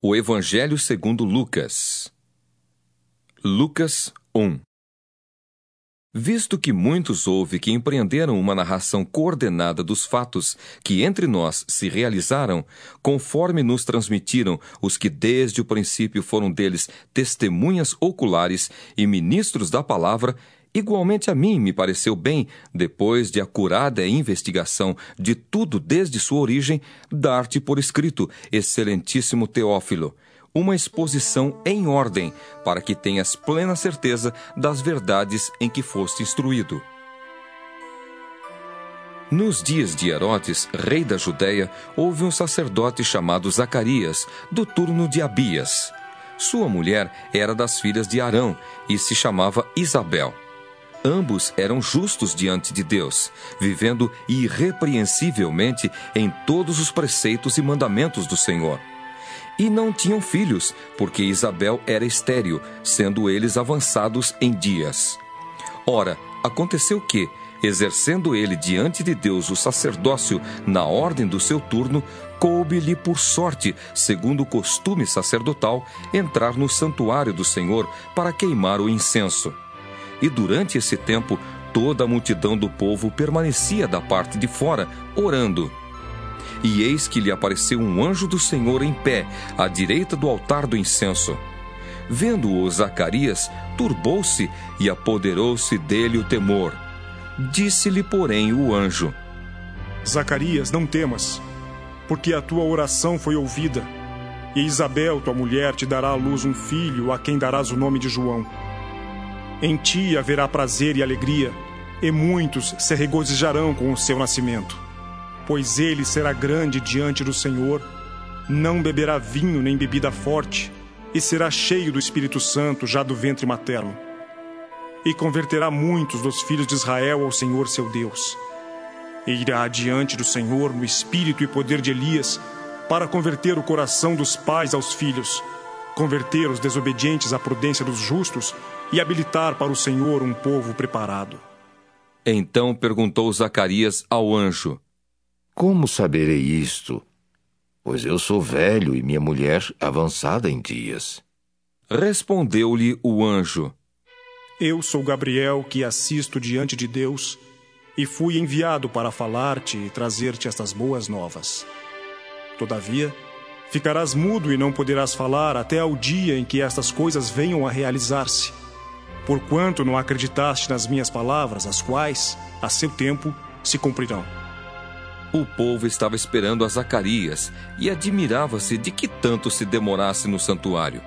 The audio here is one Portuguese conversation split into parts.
O Evangelho segundo Lucas. Lucas 1 Visto que muitos houve que empreenderam uma narração coordenada dos fatos que entre nós se realizaram, conforme nos transmitiram os que desde o princípio foram deles testemunhas oculares e ministros da palavra, Igualmente a mim me pareceu bem, depois de acurada investigação de tudo desde sua origem, dar-te por escrito, excelentíssimo Teófilo, uma exposição em ordem, para que tenhas plena certeza das verdades em que foste instruído. Nos dias de Herodes, rei da Judéia, houve um sacerdote chamado Zacarias, do turno de Abias. Sua mulher era das filhas de Arão e se chamava Isabel. Ambos eram justos diante de Deus, vivendo irrepreensivelmente em todos os preceitos e mandamentos do Senhor. E não tinham filhos, porque Isabel era estéril, sendo eles avançados em dias. Ora, aconteceu que, exercendo ele diante de Deus o sacerdócio na ordem do seu turno, coube-lhe por sorte, segundo o costume sacerdotal, entrar no santuário do Senhor para queimar o incenso. E durante esse tempo, toda a multidão do povo permanecia da parte de fora, orando. E eis que lhe apareceu um anjo do Senhor em pé, à direita do altar do incenso. Vendo-o Zacarias, turbou-se e apoderou-se dele o temor. Disse-lhe, porém, o anjo: Zacarias, não temas, porque a tua oração foi ouvida. E Isabel, tua mulher, te dará à luz um filho, a quem darás o nome de João. Em ti haverá prazer e alegria, e muitos se regozijarão com o seu nascimento. Pois ele será grande diante do Senhor, não beberá vinho nem bebida forte, e será cheio do Espírito Santo já do ventre materno. E converterá muitos dos filhos de Israel ao Senhor seu Deus. E irá adiante do Senhor no espírito e poder de Elias, para converter o coração dos pais aos filhos, converter os desobedientes à prudência dos justos e habilitar para o Senhor um povo preparado. Então perguntou Zacarias ao anjo: Como saberei isto? Pois eu sou velho e minha mulher avançada em dias. Respondeu-lhe o anjo: Eu sou Gabriel que assisto diante de Deus e fui enviado para falar-te e trazer-te estas boas novas. Todavia, ficarás mudo e não poderás falar até ao dia em que estas coisas venham a realizar-se porquanto não acreditaste nas minhas palavras, as quais, a seu tempo, se cumprirão. O povo estava esperando a Zacarias e admirava-se de que tanto se demorasse no santuário.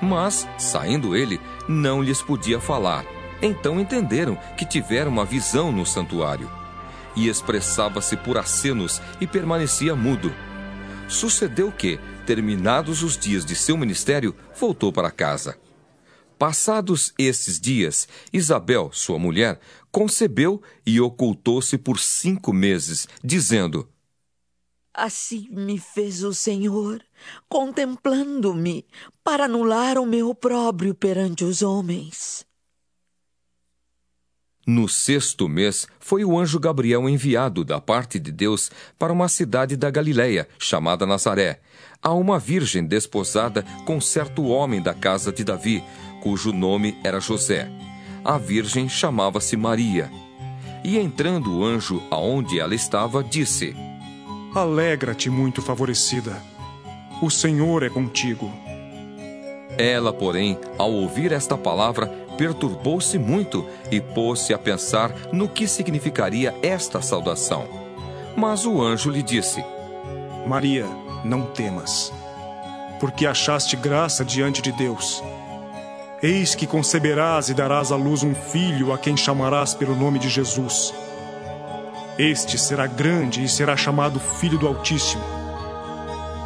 Mas, saindo ele, não lhes podia falar. Então entenderam que tiveram uma visão no santuário. E expressava-se por acenos e permanecia mudo. Sucedeu que, terminados os dias de seu ministério, voltou para casa. Passados esses dias, Isabel, sua mulher, concebeu e ocultou-se por cinco meses, dizendo: Assim me fez o Senhor, contemplando-me, para anular o meu opróbrio perante os homens. No sexto mês, foi o anjo Gabriel enviado da parte de Deus para uma cidade da Galiléia, chamada Nazaré, a uma virgem desposada com certo homem da casa de Davi, cujo nome era José. A virgem chamava-se Maria. E entrando o anjo aonde ela estava, disse: Alegra-te, muito favorecida. O Senhor é contigo. Ela, porém, ao ouvir esta palavra, perturbou-se muito e pôs-se a pensar no que significaria esta saudação. Mas o anjo lhe disse: Maria, não temas, porque achaste graça diante de Deus. Eis que conceberás e darás à luz um filho a quem chamarás pelo nome de Jesus. Este será grande e será chamado Filho do Altíssimo.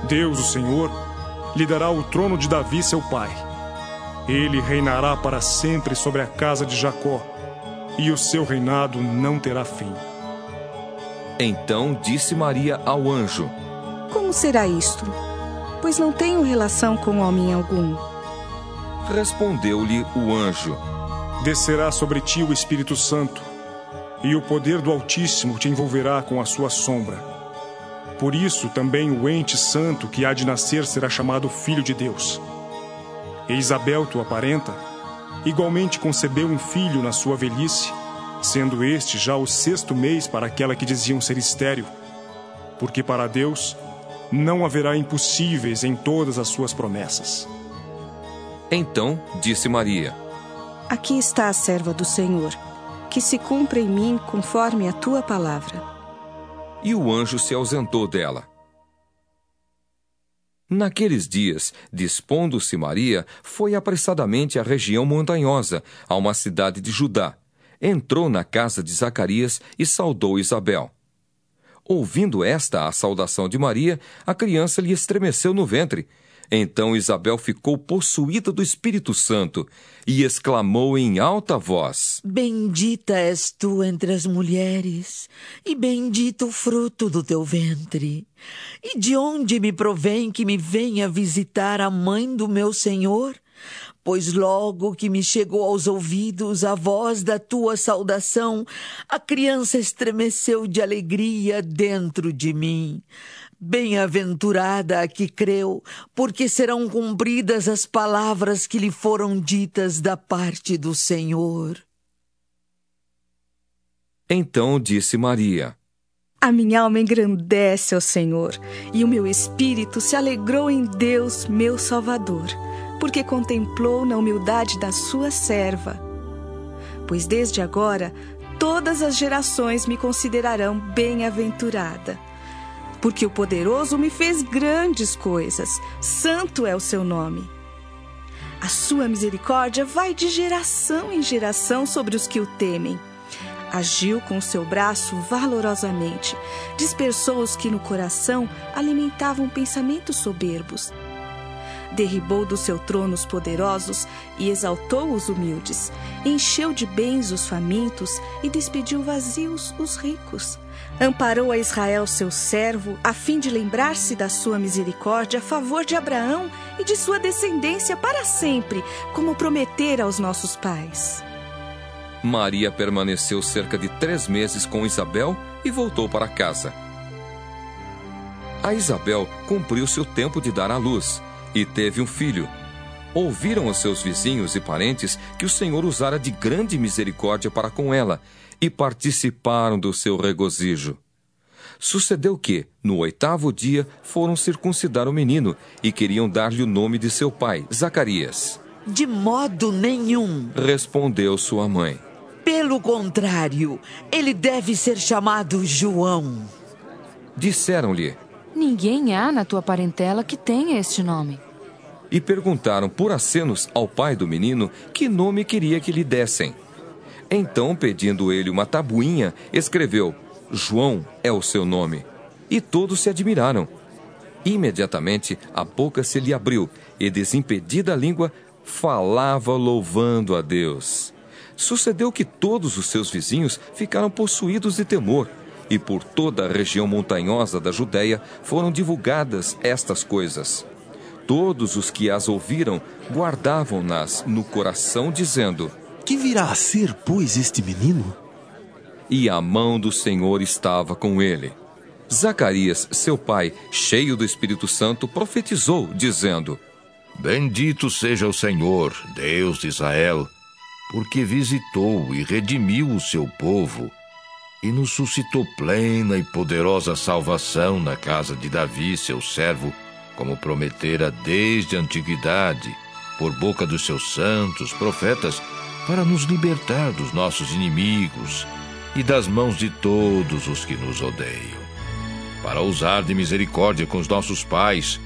Deus, o Senhor, lhe dará o trono de Davi, seu pai. Ele reinará para sempre sobre a casa de Jacó, e o seu reinado não terá fim. Então disse Maria ao anjo: Como será isto? Pois não tenho relação com homem algum. Respondeu-lhe o anjo: Descerá sobre ti o Espírito Santo, e o poder do Altíssimo te envolverá com a sua sombra. Por isso também o ente santo que há de nascer será chamado Filho de Deus. E Isabel, tua parenta, igualmente concebeu um filho na sua velhice, sendo este já o sexto mês para aquela que diziam ser estéril, porque para Deus não haverá impossíveis em todas as suas promessas. Então disse Maria: Aqui está a serva do Senhor, que se cumpra em mim conforme a tua palavra. E o anjo se ausentou dela. Naqueles dias, dispondo-se Maria, foi apressadamente à região montanhosa, a uma cidade de Judá. Entrou na casa de Zacarias e saudou Isabel. Ouvindo esta a saudação de Maria, a criança lhe estremeceu no ventre. Então Isabel ficou possuída do Espírito Santo e exclamou em alta voz: Bendita és tu entre as mulheres, e bendito o fruto do teu ventre. E de onde me provém que me venha visitar a mãe do meu Senhor? Pois logo que me chegou aos ouvidos a voz da tua saudação, a criança estremeceu de alegria dentro de mim. Bem-aventurada a que creu, porque serão cumpridas as palavras que lhe foram ditas da parte do Senhor. Então disse Maria: A minha alma engrandece ao Senhor, e o meu espírito se alegrou em Deus, meu Salvador porque contemplou na humildade da sua serva. Pois desde agora todas as gerações me considerarão bem-aventurada. Porque o poderoso me fez grandes coisas, santo é o seu nome. A sua misericórdia vai de geração em geração sobre os que o temem. Agiu com o seu braço valorosamente, dispersou os que no coração alimentavam pensamentos soberbos derribou do seu trono os poderosos e exaltou os humildes, encheu de bens os famintos e despediu vazios os ricos. Amparou a Israel, seu servo, a fim de lembrar-se da sua misericórdia a favor de Abraão e de sua descendência para sempre, como prometera aos nossos pais. Maria permaneceu cerca de três meses com Isabel e voltou para casa. A Isabel cumpriu seu tempo de dar à luz e teve um filho. Ouviram os seus vizinhos e parentes que o Senhor usara de grande misericórdia para com ela e participaram do seu regozijo. Sucedeu que, no oitavo dia, foram circuncidar o menino e queriam dar-lhe o nome de seu pai, Zacarias. De modo nenhum, respondeu sua mãe. Pelo contrário, ele deve ser chamado João. Disseram-lhe: Ninguém há na tua parentela que tenha este nome e perguntaram por acenos ao pai do menino que nome queria que lhe dessem. Então, pedindo ele uma tabuinha, escreveu: João é o seu nome. E todos se admiraram. Imediatamente a boca se lhe abriu e, desimpedida a língua, falava louvando a Deus. Sucedeu que todos os seus vizinhos ficaram possuídos de temor, e por toda a região montanhosa da Judéia foram divulgadas estas coisas. Todos os que as ouviram guardavam-nas no coração, dizendo: Que virá a ser, pois, este menino? E a mão do Senhor estava com ele. Zacarias, seu pai, cheio do Espírito Santo, profetizou, dizendo: Bendito seja o Senhor, Deus de Israel, porque visitou e redimiu o seu povo e nos suscitou plena e poderosa salvação na casa de Davi, seu servo como prometera desde a antiguidade, por boca dos seus santos profetas, para nos libertar dos nossos inimigos e das mãos de todos os que nos odeiam, para usar de misericórdia com os nossos pais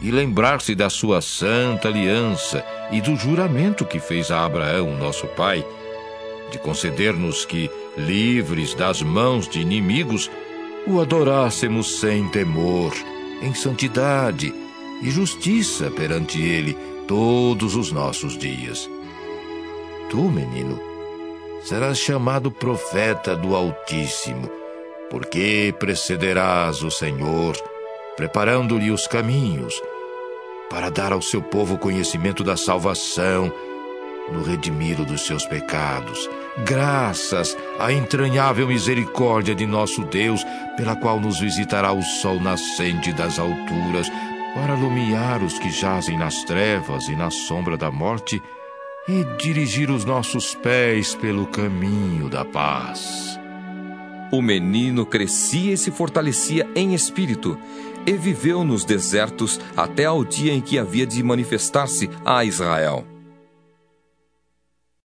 e lembrar-se da sua santa aliança e do juramento que fez a Abraão, nosso pai, de conceder-nos que, livres das mãos de inimigos, o adorássemos sem temor em santidade e justiça perante Ele todos os nossos dias. Tu, menino, serás chamado profeta do Altíssimo, porque precederás o Senhor, preparando-lhe os caminhos, para dar ao seu povo conhecimento da salvação no redimiro dos seus pecados, graças à entranhável misericórdia de nosso Deus, pela qual nos visitará o sol nascente das alturas, para iluminar os que jazem nas trevas e na sombra da morte, e dirigir os nossos pés pelo caminho da paz. O menino crescia e se fortalecia em espírito, e viveu nos desertos até ao dia em que havia de manifestar-se a Israel.